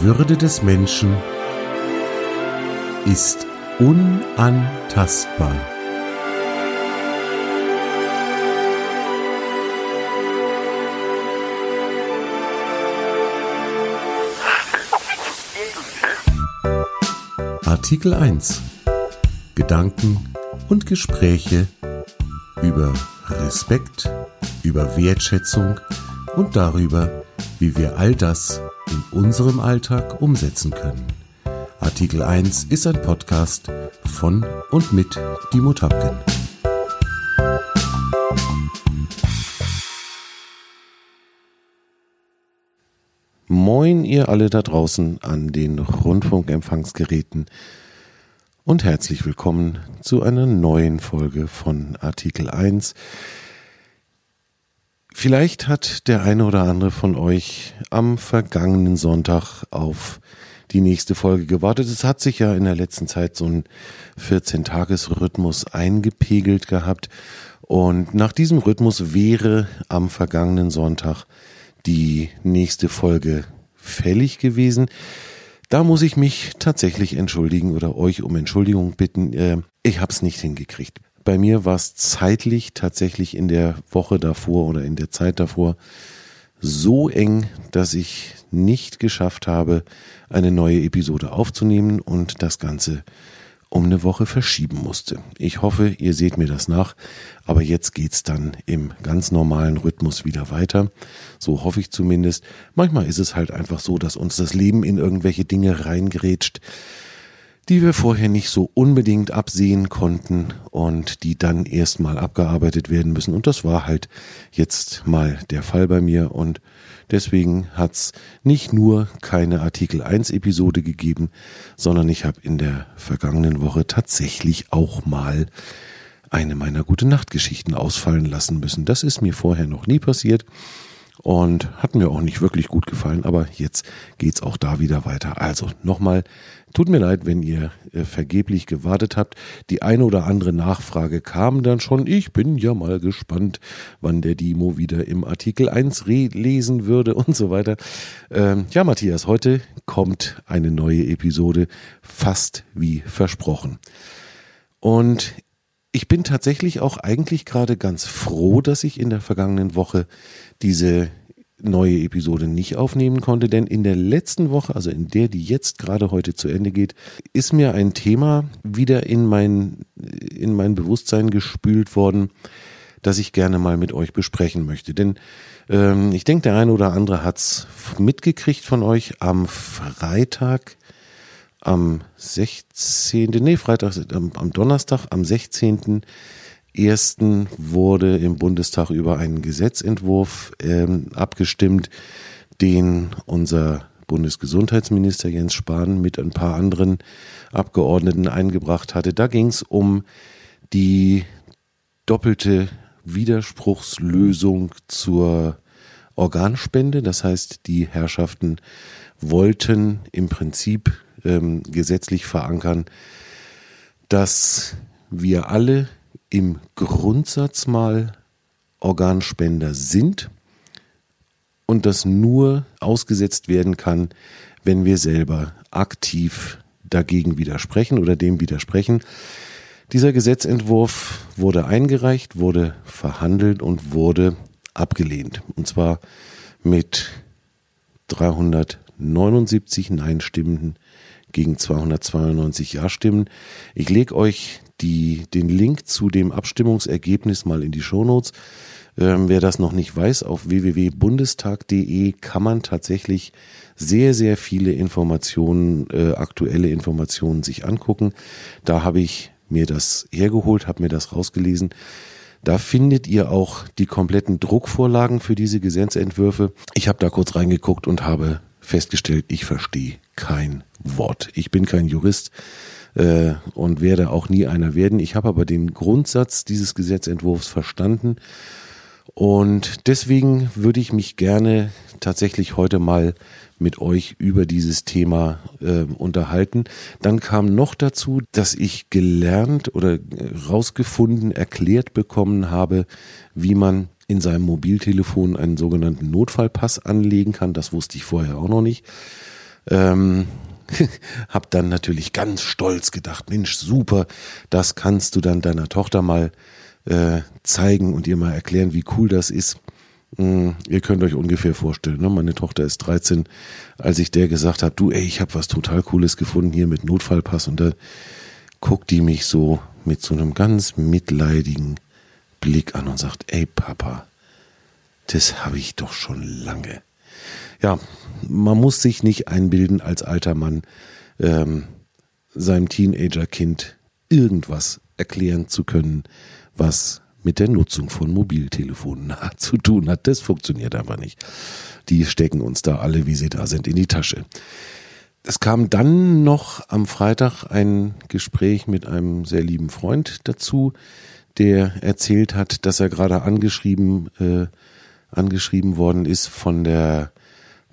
Würde des Menschen ist unantastbar. Artikel 1 Gedanken und Gespräche über Respekt, über Wertschätzung und darüber, wie wir all das in unserem Alltag umsetzen können. Artikel 1 ist ein Podcast von und mit Dimo Tapken. Moin ihr alle da draußen an den Rundfunkempfangsgeräten und herzlich willkommen zu einer neuen Folge von Artikel 1. Vielleicht hat der eine oder andere von euch am vergangenen Sonntag auf die nächste Folge gewartet. Es hat sich ja in der letzten Zeit so ein 14-Tages-Rhythmus eingepegelt gehabt. Und nach diesem Rhythmus wäre am vergangenen Sonntag die nächste Folge fällig gewesen. Da muss ich mich tatsächlich entschuldigen oder euch um Entschuldigung bitten. Äh, ich habe es nicht hingekriegt bei mir war es zeitlich tatsächlich in der Woche davor oder in der Zeit davor so eng, dass ich nicht geschafft habe, eine neue Episode aufzunehmen und das Ganze um eine Woche verschieben musste. Ich hoffe, ihr seht mir das nach, aber jetzt geht's dann im ganz normalen Rhythmus wieder weiter. So hoffe ich zumindest. Manchmal ist es halt einfach so, dass uns das Leben in irgendwelche Dinge reingrätscht, die wir vorher nicht so unbedingt absehen konnten und die dann erstmal abgearbeitet werden müssen. Und das war halt jetzt mal der Fall bei mir und deswegen hat's nicht nur keine Artikel 1 Episode gegeben, sondern ich habe in der vergangenen Woche tatsächlich auch mal eine meiner gute Nachtgeschichten ausfallen lassen müssen. Das ist mir vorher noch nie passiert und hat mir auch nicht wirklich gut gefallen, aber jetzt geht's auch da wieder weiter. Also nochmal, tut mir leid, wenn ihr äh, vergeblich gewartet habt. Die eine oder andere Nachfrage kam dann schon. Ich bin ja mal gespannt, wann der Dimo wieder im Artikel 1 lesen würde und so weiter. Ähm, ja, Matthias, heute kommt eine neue Episode, fast wie versprochen. Und ich bin tatsächlich auch eigentlich gerade ganz froh, dass ich in der vergangenen Woche diese neue Episode nicht aufnehmen konnte, denn in der letzten Woche, also in der, die jetzt gerade heute zu Ende geht, ist mir ein Thema wieder in mein, in mein Bewusstsein gespült worden, das ich gerne mal mit euch besprechen möchte. Denn ähm, ich denke, der eine oder andere hat's mitgekriegt von euch am Freitag, am 16., nee, Freitag, am, am Donnerstag, am 16 ersten wurde im Bundestag über einen Gesetzentwurf ähm, abgestimmt, den unser Bundesgesundheitsminister Jens Spahn mit ein paar anderen Abgeordneten eingebracht hatte. Da ging es um die doppelte Widerspruchslösung zur Organspende. Das heißt, die Herrschaften wollten im Prinzip ähm, gesetzlich verankern, dass wir alle im Grundsatz mal Organspender sind und das nur ausgesetzt werden kann, wenn wir selber aktiv dagegen widersprechen oder dem widersprechen. Dieser Gesetzentwurf wurde eingereicht, wurde verhandelt und wurde abgelehnt. Und zwar mit 379 Nein-Stimmen gegen 292 Ja-Stimmen. Ich lege euch die, den Link zu dem Abstimmungsergebnis mal in die Shownotes. Ähm, wer das noch nicht weiß, auf www.bundestag.de kann man tatsächlich sehr, sehr viele Informationen, äh, aktuelle Informationen sich angucken. Da habe ich mir das hergeholt, habe mir das rausgelesen. Da findet ihr auch die kompletten Druckvorlagen für diese Gesetzentwürfe. Ich habe da kurz reingeguckt und habe festgestellt, ich verstehe kein Wort. Ich bin kein Jurist äh, und werde auch nie einer werden. Ich habe aber den Grundsatz dieses Gesetzentwurfs verstanden und deswegen würde ich mich gerne tatsächlich heute mal mit euch über dieses Thema äh, unterhalten. Dann kam noch dazu, dass ich gelernt oder rausgefunden, erklärt bekommen habe, wie man in seinem Mobiltelefon einen sogenannten Notfallpass anlegen kann. Das wusste ich vorher auch noch nicht. Ähm, hab dann natürlich ganz stolz gedacht, Mensch, super, das kannst du dann deiner Tochter mal äh, zeigen und ihr mal erklären, wie cool das ist. Mm, ihr könnt euch ungefähr vorstellen, ne? meine Tochter ist 13, als ich der gesagt habe, du, ey, ich habe was total Cooles gefunden hier mit Notfallpass und da guckt die mich so mit so einem ganz mitleidigen Blick an und sagt, ey Papa, das habe ich doch schon lange. Ja, man muss sich nicht einbilden als alter Mann, ähm, seinem Teenagerkind irgendwas erklären zu können, was mit der Nutzung von Mobiltelefonen zu tun hat. Das funktioniert einfach nicht. Die stecken uns da alle, wie sie da sind, in die Tasche. Es kam dann noch am Freitag ein Gespräch mit einem sehr lieben Freund dazu, der erzählt hat, dass er gerade angeschrieben, äh, angeschrieben worden ist von der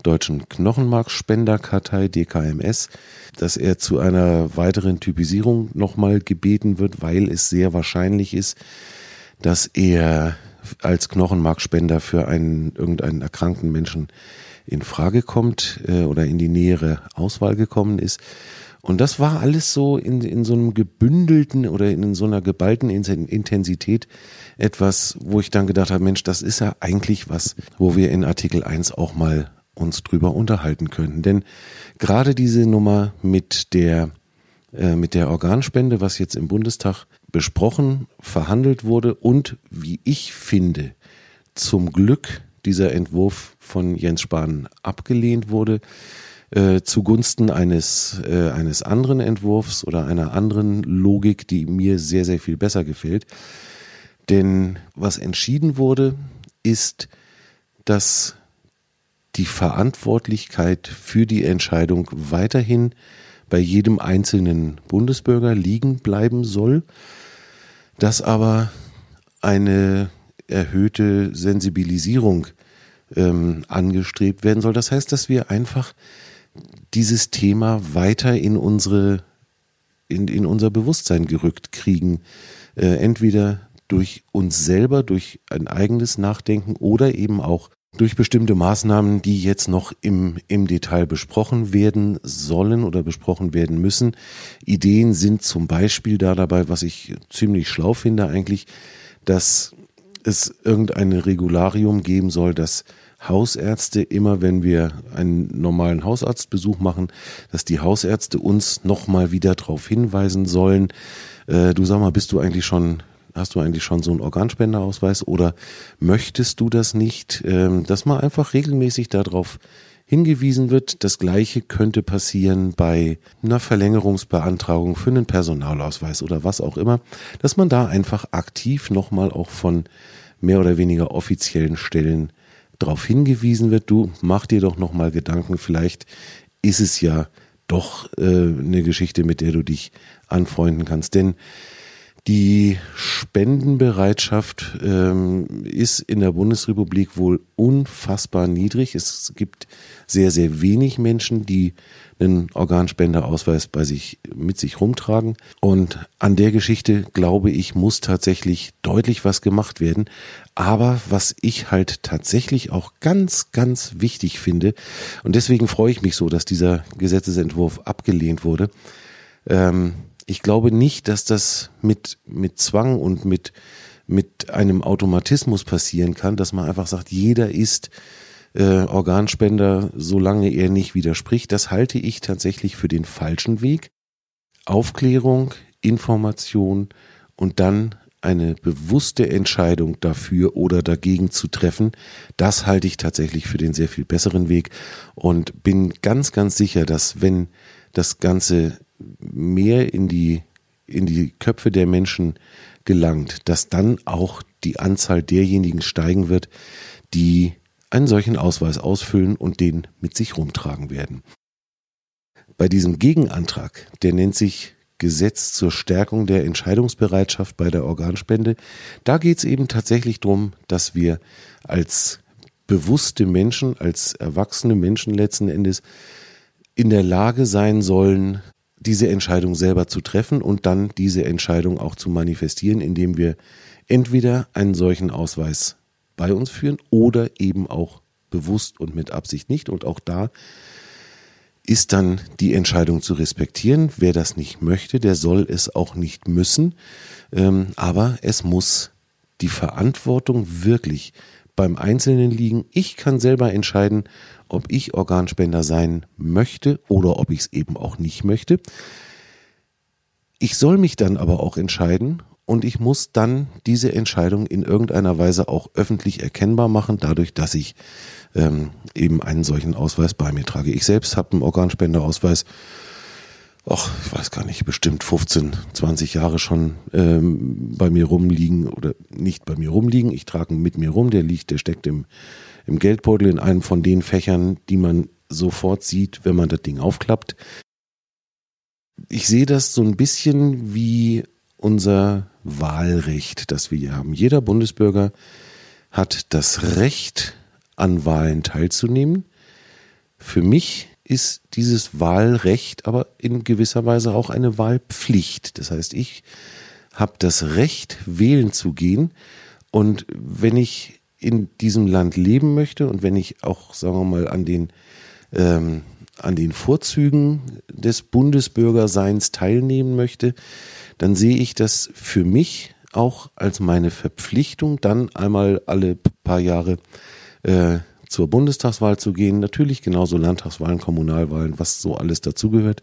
Deutschen Knochenmarkspenderkartei DKMS, dass er zu einer weiteren Typisierung nochmal gebeten wird, weil es sehr wahrscheinlich ist, dass er als Knochenmarkspender für einen irgendeinen erkrankten Menschen in Frage kommt äh, oder in die nähere Auswahl gekommen ist. Und das war alles so in, in so einem gebündelten oder in so einer geballten Intensität etwas, wo ich dann gedacht habe, Mensch, das ist ja eigentlich was, wo wir in Artikel 1 auch mal uns drüber unterhalten könnten. Denn gerade diese Nummer mit der, äh, mit der Organspende, was jetzt im Bundestag besprochen, verhandelt wurde und wie ich finde, zum Glück dieser Entwurf von Jens Spahn abgelehnt wurde, äh, zugunsten eines, äh, eines anderen Entwurfs oder einer anderen Logik, die mir sehr, sehr viel besser gefällt. Denn was entschieden wurde, ist, dass die Verantwortlichkeit für die Entscheidung weiterhin bei jedem einzelnen Bundesbürger liegen bleiben soll, dass aber eine erhöhte Sensibilisierung ähm, angestrebt werden soll. Das heißt, dass wir einfach dieses Thema weiter in unsere in, in unser Bewusstsein gerückt kriegen. Äh, entweder durch uns selber, durch ein eigenes Nachdenken oder eben auch durch bestimmte Maßnahmen, die jetzt noch im, im Detail besprochen werden sollen oder besprochen werden müssen. Ideen sind zum Beispiel da dabei, was ich ziemlich schlau finde eigentlich, dass es irgendein Regularium geben soll, dass Hausärzte immer, wenn wir einen normalen Hausarztbesuch machen, dass die Hausärzte uns nochmal wieder darauf hinweisen sollen, äh, du sag mal, bist du eigentlich schon hast du eigentlich schon so einen Organspenderausweis oder möchtest du das nicht, ähm, dass man einfach regelmäßig darauf hingewiesen wird. Das gleiche könnte passieren bei einer Verlängerungsbeantragung für einen Personalausweis oder was auch immer, dass man da einfach aktiv nochmal auch von mehr oder weniger offiziellen Stellen darauf hingewiesen wird, du mach dir doch nochmal Gedanken, vielleicht ist es ja doch äh, eine Geschichte, mit der du dich anfreunden kannst. Denn die Spendenbereitschaft ähm, ist in der Bundesrepublik wohl unfassbar niedrig. Es gibt sehr, sehr wenig Menschen, die einen Organspenderausweis bei sich mit sich rumtragen. Und an der Geschichte, glaube ich, muss tatsächlich deutlich was gemacht werden. Aber was ich halt tatsächlich auch ganz, ganz wichtig finde, und deswegen freue ich mich so, dass dieser Gesetzesentwurf abgelehnt wurde, ähm, ich glaube nicht, dass das mit, mit Zwang und mit, mit einem Automatismus passieren kann, dass man einfach sagt, jeder ist äh, Organspender, solange er nicht widerspricht. Das halte ich tatsächlich für den falschen Weg. Aufklärung, Information und dann eine bewusste Entscheidung dafür oder dagegen zu treffen, das halte ich tatsächlich für den sehr viel besseren Weg und bin ganz, ganz sicher, dass wenn das Ganze mehr in die, in die Köpfe der Menschen gelangt, dass dann auch die Anzahl derjenigen steigen wird, die einen solchen Ausweis ausfüllen und den mit sich rumtragen werden. Bei diesem Gegenantrag, der nennt sich Gesetz zur Stärkung der Entscheidungsbereitschaft bei der Organspende, da geht es eben tatsächlich darum, dass wir als bewusste Menschen, als erwachsene Menschen letzten Endes in der Lage sein sollen, diese Entscheidung selber zu treffen und dann diese Entscheidung auch zu manifestieren, indem wir entweder einen solchen Ausweis bei uns führen oder eben auch bewusst und mit Absicht nicht. Und auch da ist dann die Entscheidung zu respektieren. Wer das nicht möchte, der soll es auch nicht müssen. Ähm, aber es muss die Verantwortung wirklich beim Einzelnen liegen. Ich kann selber entscheiden, ob ich Organspender sein möchte oder ob ich es eben auch nicht möchte. Ich soll mich dann aber auch entscheiden und ich muss dann diese Entscheidung in irgendeiner Weise auch öffentlich erkennbar machen, dadurch, dass ich ähm, eben einen solchen Ausweis bei mir trage. Ich selbst habe einen Organspenderausweis, ach, ich weiß gar nicht, bestimmt 15, 20 Jahre schon ähm, bei mir rumliegen oder nicht bei mir rumliegen. Ich trage ihn mit mir rum, der liegt, der steckt im, im Geldbeutel in einem von den Fächern, die man sofort sieht, wenn man das Ding aufklappt. Ich sehe das so ein bisschen wie unser Wahlrecht, das wir hier haben. Jeder Bundesbürger hat das Recht, an Wahlen teilzunehmen. Für mich ist dieses Wahlrecht aber in gewisser Weise auch eine Wahlpflicht. Das heißt, ich habe das Recht, wählen zu gehen. Und wenn ich in diesem Land leben möchte und wenn ich auch, sagen wir mal, an den, ähm, an den Vorzügen des Bundesbürgerseins teilnehmen möchte, dann sehe ich das für mich auch als meine Verpflichtung, dann einmal alle paar Jahre äh, zur Bundestagswahl zu gehen. Natürlich genauso Landtagswahlen, Kommunalwahlen, was so alles dazugehört.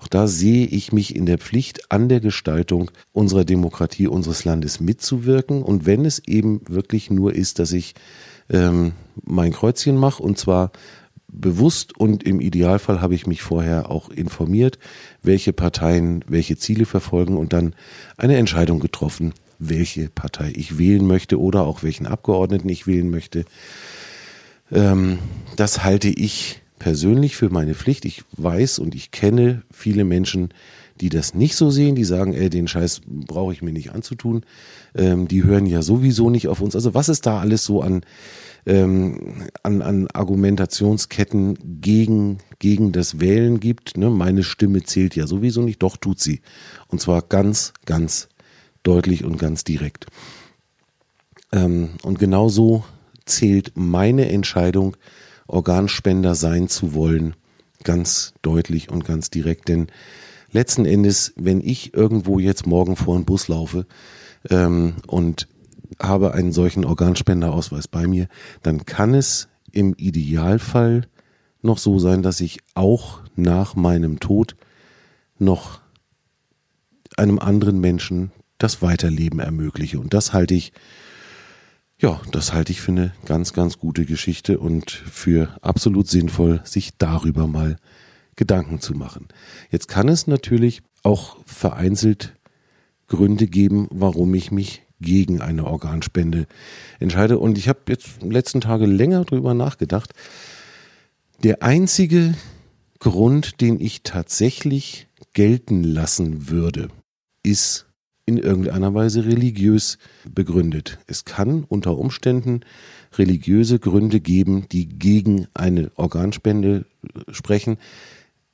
Auch da sehe ich mich in der Pflicht, an der Gestaltung unserer Demokratie, unseres Landes mitzuwirken. Und wenn es eben wirklich nur ist, dass ich ähm, mein Kreuzchen mache und zwar bewusst und im Idealfall habe ich mich vorher auch informiert, welche Parteien welche Ziele verfolgen und dann eine Entscheidung getroffen, welche Partei ich wählen möchte oder auch welchen Abgeordneten ich wählen möchte. Ähm, das halte ich persönlich für meine Pflicht. Ich weiß und ich kenne viele Menschen, die das nicht so sehen, die sagen, ey, den Scheiß brauche ich mir nicht anzutun. Ähm, die hören ja sowieso nicht auf uns. Also was ist da alles so an ähm, an, an Argumentationsketten gegen, gegen das Wählen gibt. Ne? Meine Stimme zählt ja sowieso nicht, doch tut sie. Und zwar ganz, ganz deutlich und ganz direkt. Ähm, und genauso zählt meine Entscheidung, Organspender sein zu wollen, ganz deutlich und ganz direkt. Denn letzten Endes, wenn ich irgendwo jetzt morgen vor einen Bus laufe ähm, und habe einen solchen Organspenderausweis bei mir, dann kann es im Idealfall noch so sein, dass ich auch nach meinem Tod noch einem anderen Menschen das Weiterleben ermögliche. Und das halte ich, ja, das halte ich für eine ganz, ganz gute Geschichte und für absolut sinnvoll, sich darüber mal Gedanken zu machen. Jetzt kann es natürlich auch vereinzelt Gründe geben, warum ich mich gegen eine Organspende entscheide. Und ich habe jetzt letzten Tage länger drüber nachgedacht. Der einzige Grund, den ich tatsächlich gelten lassen würde, ist in irgendeiner Weise religiös begründet. Es kann unter Umständen religiöse Gründe geben, die gegen eine Organspende sprechen.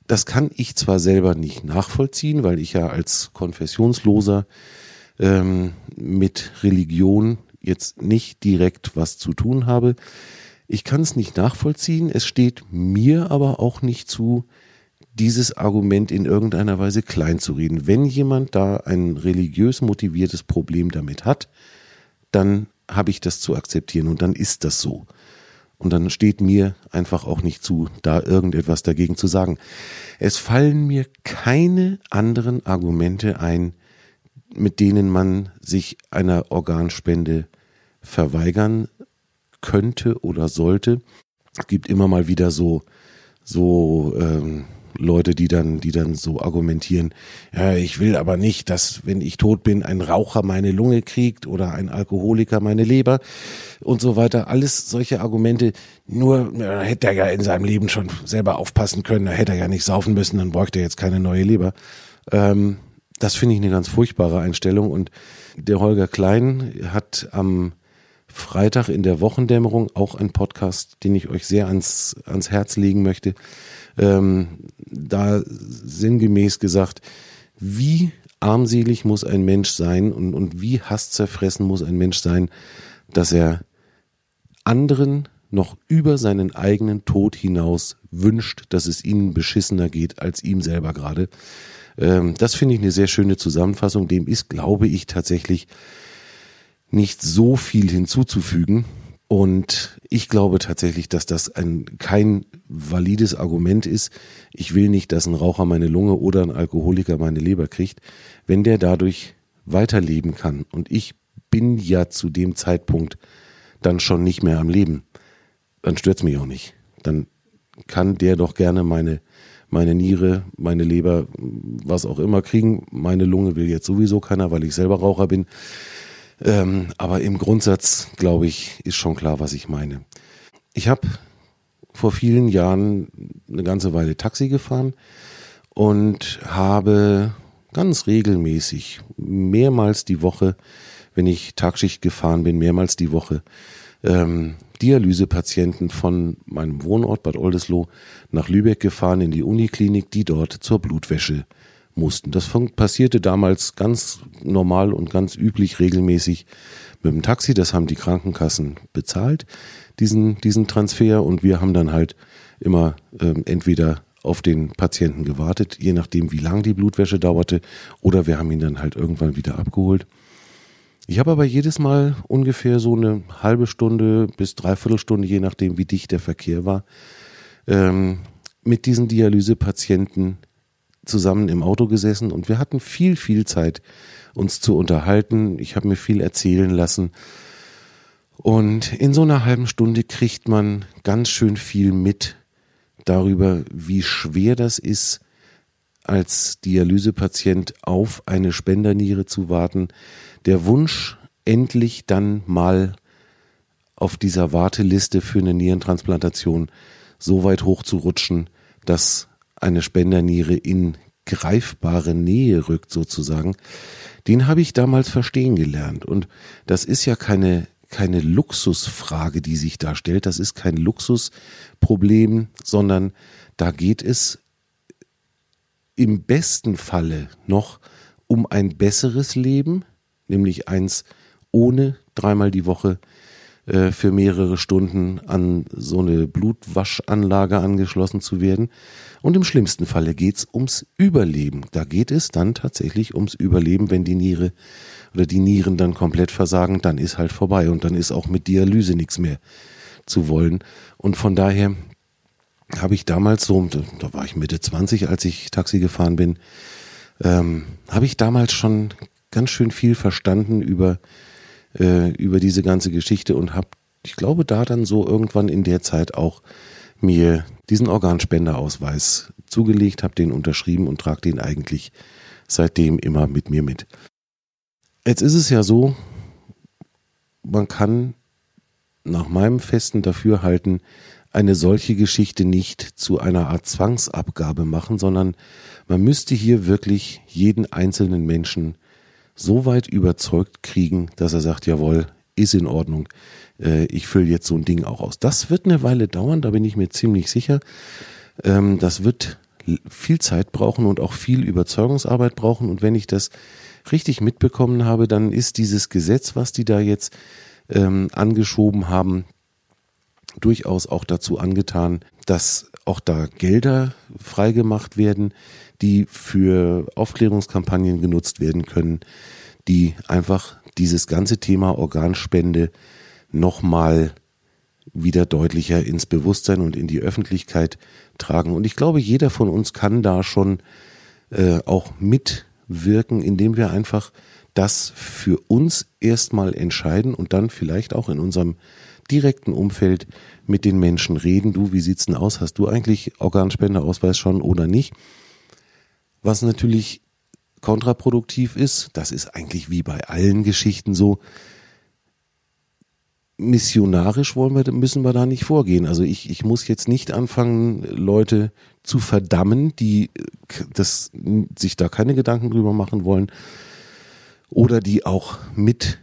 Das kann ich zwar selber nicht nachvollziehen, weil ich ja als Konfessionsloser ähm, mit Religion jetzt nicht direkt was zu tun habe. Ich kann es nicht nachvollziehen. Es steht mir aber auch nicht zu, dieses Argument in irgendeiner Weise kleinzureden. Wenn jemand da ein religiös motiviertes Problem damit hat, dann habe ich das zu akzeptieren und dann ist das so. Und dann steht mir einfach auch nicht zu, da irgendetwas dagegen zu sagen. Es fallen mir keine anderen Argumente ein, mit denen man sich einer Organspende verweigern könnte oder sollte. Es gibt immer mal wieder so, so ähm, Leute, die dann, die dann so argumentieren, ja, ich will aber nicht, dass, wenn ich tot bin, ein Raucher meine Lunge kriegt oder ein Alkoholiker meine Leber und so weiter. Alles solche Argumente. Nur ja, hätte er ja in seinem Leben schon selber aufpassen können, da hätte er ja nicht saufen müssen, dann bräuchte er jetzt keine neue Leber. Ähm, das finde ich eine ganz furchtbare Einstellung. Und der Holger Klein hat am Freitag in der Wochendämmerung auch einen Podcast, den ich euch sehr ans, ans Herz legen möchte. Ähm, da sinngemäß gesagt, wie armselig muss ein Mensch sein und, und wie hasszerfressen muss ein Mensch sein, dass er anderen noch über seinen eigenen Tod hinaus wünscht, dass es ihnen beschissener geht als ihm selber gerade. Ähm, das finde ich eine sehr schöne Zusammenfassung. Dem ist, glaube ich, tatsächlich nicht so viel hinzuzufügen. Und ich glaube tatsächlich, dass das ein, kein valides Argument ist. Ich will nicht, dass ein Raucher meine Lunge oder ein Alkoholiker meine Leber kriegt. Wenn der dadurch weiterleben kann und ich bin ja zu dem Zeitpunkt dann schon nicht mehr am Leben, dann stört's mich auch nicht. Dann kann der doch gerne meine, meine Niere, meine Leber, was auch immer kriegen. Meine Lunge will jetzt sowieso keiner, weil ich selber Raucher bin. Ähm, aber im Grundsatz, glaube ich, ist schon klar, was ich meine. Ich habe vor vielen Jahren eine ganze Weile Taxi gefahren und habe ganz regelmäßig mehrmals die Woche, wenn ich Tagschicht gefahren bin, mehrmals die Woche ähm, Dialysepatienten von meinem Wohnort Bad Oldesloe nach Lübeck gefahren in die Uniklinik, die dort zur Blutwäsche mussten. Das passierte damals ganz normal und ganz üblich regelmäßig mit dem Taxi. Das haben die Krankenkassen bezahlt, diesen, diesen Transfer. Und wir haben dann halt immer ähm, entweder auf den Patienten gewartet, je nachdem, wie lang die Blutwäsche dauerte, oder wir haben ihn dann halt irgendwann wieder abgeholt. Ich habe aber jedes Mal ungefähr so eine halbe Stunde bis dreiviertel Stunde, je nachdem, wie dicht der Verkehr war, ähm, mit diesen Dialysepatienten zusammen im Auto gesessen und wir hatten viel, viel Zeit, uns zu unterhalten. Ich habe mir viel erzählen lassen. Und in so einer halben Stunde kriegt man ganz schön viel mit darüber, wie schwer das ist, als Dialysepatient auf eine Spenderniere zu warten. Der Wunsch, endlich dann mal auf dieser Warteliste für eine Nierentransplantation so weit hochzurutschen, dass eine Spenderniere in greifbare Nähe rückt sozusagen, den habe ich damals verstehen gelernt. Und das ist ja keine, keine Luxusfrage, die sich da stellt. Das ist kein Luxusproblem, sondern da geht es im besten Falle noch um ein besseres Leben, nämlich eins ohne dreimal die Woche äh, für mehrere Stunden an so eine Blutwaschanlage angeschlossen zu werden. Und im schlimmsten Falle geht's ums Überleben. Da geht es dann tatsächlich ums Überleben, wenn die Niere oder die Nieren dann komplett versagen, dann ist halt vorbei und dann ist auch mit Dialyse nichts mehr zu wollen. Und von daher habe ich damals so, da war ich Mitte 20, als ich Taxi gefahren bin, ähm, habe ich damals schon ganz schön viel verstanden über äh, über diese ganze Geschichte und habe, ich glaube, da dann so irgendwann in der Zeit auch mir diesen Organspenderausweis zugelegt, habe den unterschrieben und trage den eigentlich seitdem immer mit mir mit. Jetzt ist es ja so, man kann nach meinem festen Dafürhalten eine solche Geschichte nicht zu einer Art Zwangsabgabe machen, sondern man müsste hier wirklich jeden einzelnen Menschen so weit überzeugt kriegen, dass er sagt, jawohl, ist in Ordnung, äh, ich fülle jetzt so ein Ding auch aus. Das wird eine Weile dauern, da bin ich mir ziemlich sicher. Ähm, das wird viel Zeit brauchen und auch viel Überzeugungsarbeit brauchen. Und wenn ich das richtig mitbekommen habe, dann ist dieses Gesetz, was die da jetzt ähm, angeschoben haben, durchaus auch dazu angetan, dass auch da Gelder freigemacht werden, die für Aufklärungskampagnen genutzt werden können, die einfach dieses ganze Thema Organspende nochmal wieder deutlicher ins Bewusstsein und in die Öffentlichkeit tragen. Und ich glaube, jeder von uns kann da schon äh, auch mitwirken, indem wir einfach das für uns erstmal entscheiden und dann vielleicht auch in unserem direkten Umfeld mit den Menschen reden. Du, wie sieht's denn aus? Hast du eigentlich Organspendeausweis schon oder nicht? Was natürlich kontraproduktiv ist, das ist eigentlich wie bei allen Geschichten so, missionarisch wollen wir, müssen wir da nicht vorgehen. Also ich, ich muss jetzt nicht anfangen, Leute zu verdammen, die das, sich da keine Gedanken drüber machen wollen oder die auch mit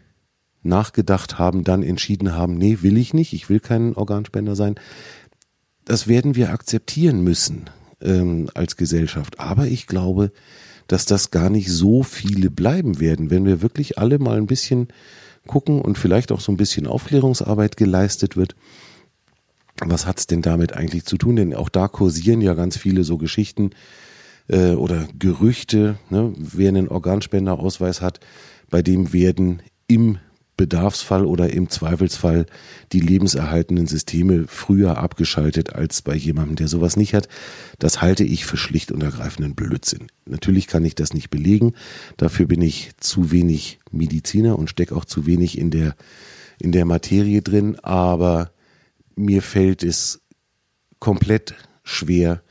nachgedacht haben, dann entschieden haben, nee, will ich nicht, ich will kein Organspender sein. Das werden wir akzeptieren müssen ähm, als Gesellschaft. Aber ich glaube, dass das gar nicht so viele bleiben werden, wenn wir wirklich alle mal ein bisschen gucken und vielleicht auch so ein bisschen Aufklärungsarbeit geleistet wird. was hat's denn damit eigentlich zu tun? Denn auch da kursieren ja ganz viele so Geschichten äh, oder Gerüchte. Ne? Wer einen Organspenderausweis hat, bei dem werden im Bedarfsfall oder im Zweifelsfall die lebenserhaltenden Systeme früher abgeschaltet als bei jemandem, der sowas nicht hat. Das halte ich für schlicht und ergreifenden Blödsinn. Natürlich kann ich das nicht belegen. Dafür bin ich zu wenig Mediziner und stecke auch zu wenig in der, in der Materie drin. Aber mir fällt es komplett schwer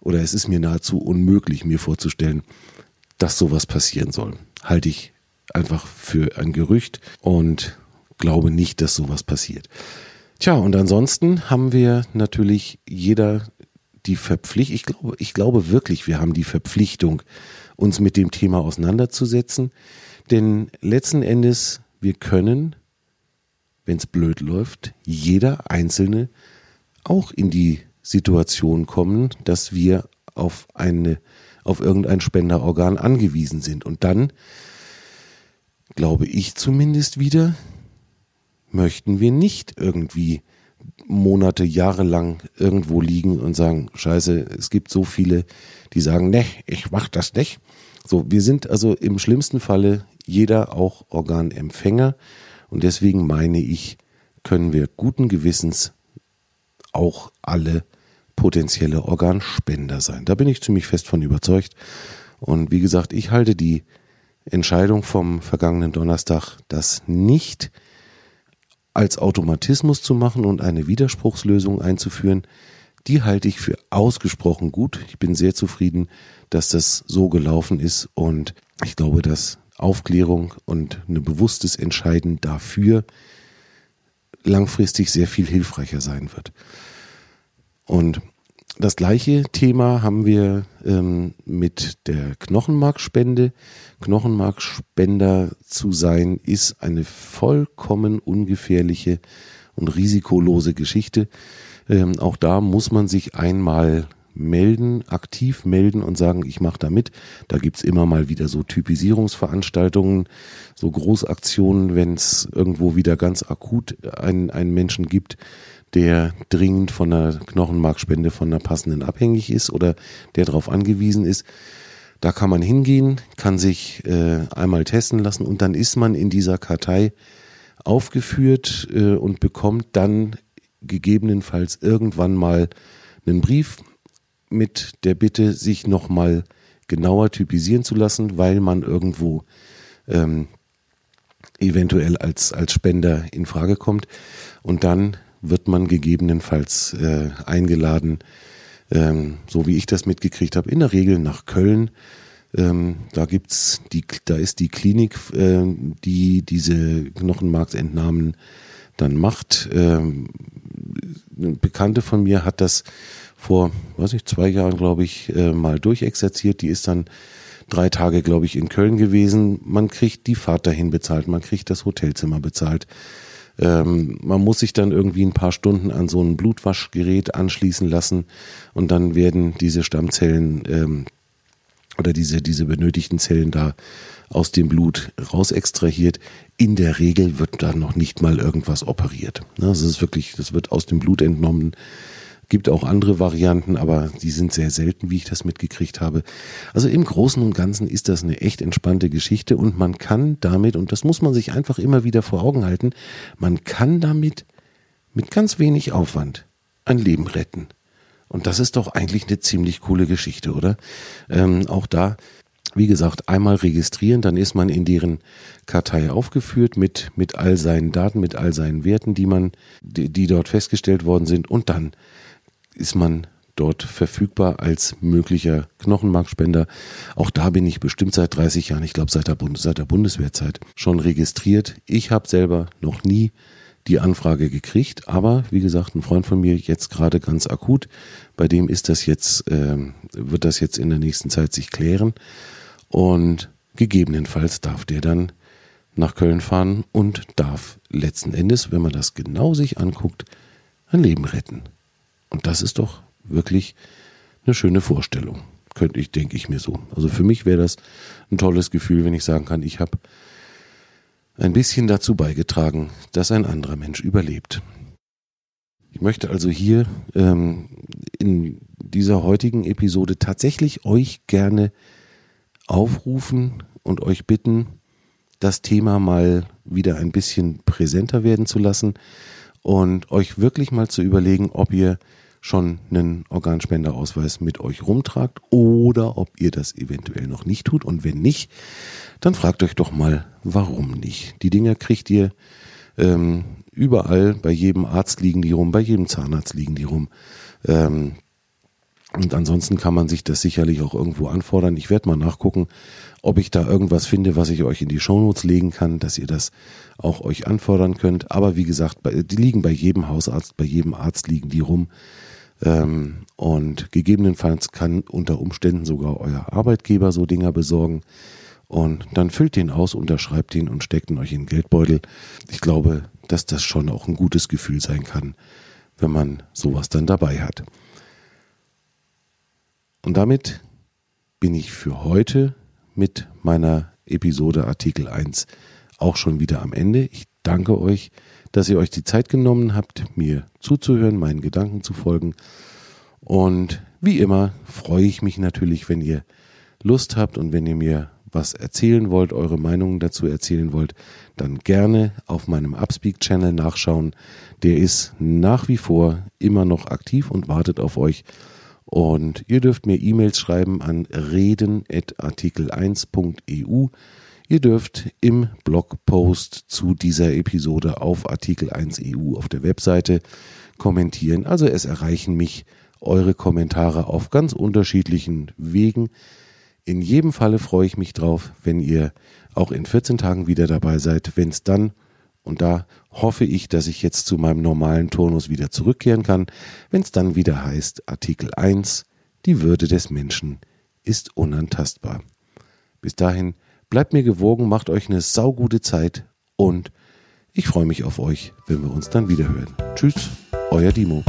oder es ist mir nahezu unmöglich, mir vorzustellen, dass sowas passieren soll. Halte ich einfach für ein Gerücht und glaube nicht, dass sowas passiert. Tja, und ansonsten haben wir natürlich jeder die Verpflichtung, ich glaube, ich glaube wirklich, wir haben die Verpflichtung, uns mit dem Thema auseinanderzusetzen. Denn letzten Endes, wir können, wenn es blöd läuft, jeder Einzelne auch in die Situation kommen, dass wir auf eine, auf irgendein Spenderorgan angewiesen sind. Und dann glaube ich zumindest wieder, möchten wir nicht irgendwie Monate, Jahre lang irgendwo liegen und sagen, scheiße, es gibt so viele, die sagen, ne, ich mach das nicht. So, wir sind also im schlimmsten Falle jeder auch Organempfänger und deswegen meine ich, können wir guten Gewissens auch alle potenzielle Organspender sein. Da bin ich ziemlich fest von überzeugt. Und wie gesagt, ich halte die Entscheidung vom vergangenen Donnerstag, das nicht als Automatismus zu machen und eine Widerspruchslösung einzuführen, die halte ich für ausgesprochen gut. Ich bin sehr zufrieden, dass das so gelaufen ist und ich glaube, dass Aufklärung und ein bewusstes Entscheiden dafür langfristig sehr viel hilfreicher sein wird. Und das gleiche Thema haben wir ähm, mit der Knochenmarkspende. Knochenmarkspender zu sein ist eine vollkommen ungefährliche und risikolose Geschichte. Ähm, auch da muss man sich einmal melden, aktiv melden und sagen, ich mache da mit. Da gibt's immer mal wieder so Typisierungsveranstaltungen, so Großaktionen, wenn es irgendwo wieder ganz akut einen, einen Menschen gibt, der dringend von einer Knochenmarkspende von einer passenden abhängig ist oder der darauf angewiesen ist. Da kann man hingehen, kann sich äh, einmal testen lassen und dann ist man in dieser Kartei aufgeführt äh, und bekommt dann gegebenenfalls irgendwann mal einen Brief mit der Bitte, sich nochmal genauer typisieren zu lassen, weil man irgendwo ähm, eventuell als, als Spender in Frage kommt. Und dann wird man gegebenenfalls äh, eingeladen, ähm, so wie ich das mitgekriegt habe, in der Regel nach Köln. Ähm, da gibt's die, da ist die Klinik, äh, die diese Knochenmarksentnahmen dann macht. Ähm, eine Bekannte von mir hat das vor, weiß ich, zwei Jahren, glaube ich, äh, mal durchexerziert. Die ist dann drei Tage, glaube ich, in Köln gewesen. Man kriegt die Fahrt dahin bezahlt, man kriegt das Hotelzimmer bezahlt. Ähm, man muss sich dann irgendwie ein paar Stunden an so ein Blutwaschgerät anschließen lassen und dann werden diese Stammzellen ähm, oder diese, diese benötigten Zellen da aus dem Blut raus extrahiert. In der Regel wird da noch nicht mal irgendwas operiert. Das also ist wirklich, das wird aus dem Blut entnommen Gibt auch andere Varianten, aber die sind sehr selten, wie ich das mitgekriegt habe. Also im Großen und Ganzen ist das eine echt entspannte Geschichte und man kann damit, und das muss man sich einfach immer wieder vor Augen halten, man kann damit mit ganz wenig Aufwand ein Leben retten. Und das ist doch eigentlich eine ziemlich coole Geschichte, oder? Ähm, auch da, wie gesagt, einmal registrieren, dann ist man in deren Kartei aufgeführt mit, mit all seinen Daten, mit all seinen Werten, die man, die, die dort festgestellt worden sind. Und dann ist man dort verfügbar als möglicher Knochenmarkspender. Auch da bin ich bestimmt seit 30 Jahren, ich glaube seit seit der Bundeswehrzeit, schon registriert. Ich habe selber noch nie die Anfrage gekriegt, aber wie gesagt, ein Freund von mir jetzt gerade ganz akut, bei dem ist das jetzt, äh, wird das jetzt in der nächsten Zeit sich klären und gegebenenfalls darf der dann nach Köln fahren und darf letzten Endes, wenn man das genau sich anguckt, ein Leben retten. Und das ist doch wirklich eine schöne Vorstellung. Könnte ich, denke ich mir so. Also für mich wäre das ein tolles Gefühl, wenn ich sagen kann, ich habe ein bisschen dazu beigetragen, dass ein anderer Mensch überlebt. Ich möchte also hier ähm, in dieser heutigen Episode tatsächlich euch gerne aufrufen und euch bitten, das Thema mal wieder ein bisschen präsenter werden zu lassen und euch wirklich mal zu überlegen, ob ihr schon einen Organspenderausweis mit euch rumtragt oder ob ihr das eventuell noch nicht tut. Und wenn nicht, dann fragt euch doch mal, warum nicht. Die Dinger kriegt ihr ähm, überall, bei jedem Arzt liegen die rum, bei jedem Zahnarzt liegen die rum. Ähm, und ansonsten kann man sich das sicherlich auch irgendwo anfordern. Ich werde mal nachgucken, ob ich da irgendwas finde, was ich euch in die Shownotes legen kann, dass ihr das auch euch anfordern könnt. Aber wie gesagt, die liegen bei jedem Hausarzt, bei jedem Arzt liegen die rum. Ähm, und gegebenenfalls kann unter Umständen sogar euer Arbeitgeber so Dinger besorgen. Und dann füllt den aus, unterschreibt den und steckt ihn euch in den Geldbeutel. Ich glaube, dass das schon auch ein gutes Gefühl sein kann, wenn man sowas dann dabei hat. Und damit bin ich für heute mit meiner Episode Artikel 1 auch schon wieder am Ende. Ich danke euch dass ihr euch die Zeit genommen habt, mir zuzuhören, meinen Gedanken zu folgen. Und wie immer freue ich mich natürlich, wenn ihr Lust habt und wenn ihr mir was erzählen wollt, eure Meinungen dazu erzählen wollt, dann gerne auf meinem Upspeak-Channel nachschauen. Der ist nach wie vor immer noch aktiv und wartet auf euch. Und ihr dürft mir E-Mails schreiben an reden.artikel1.eu. Ihr dürft im Blogpost zu dieser Episode auf Artikel 1 EU auf der Webseite kommentieren. Also es erreichen mich eure Kommentare auf ganz unterschiedlichen Wegen. In jedem Falle freue ich mich drauf, wenn ihr auch in 14 Tagen wieder dabei seid, wenn es dann, und da hoffe ich, dass ich jetzt zu meinem normalen Turnus wieder zurückkehren kann, wenn es dann wieder heißt Artikel 1, die Würde des Menschen ist unantastbar. Bis dahin Bleibt mir gewogen, macht euch eine saugute Zeit und ich freue mich auf euch, wenn wir uns dann wieder hören. Tschüss, euer Dimo.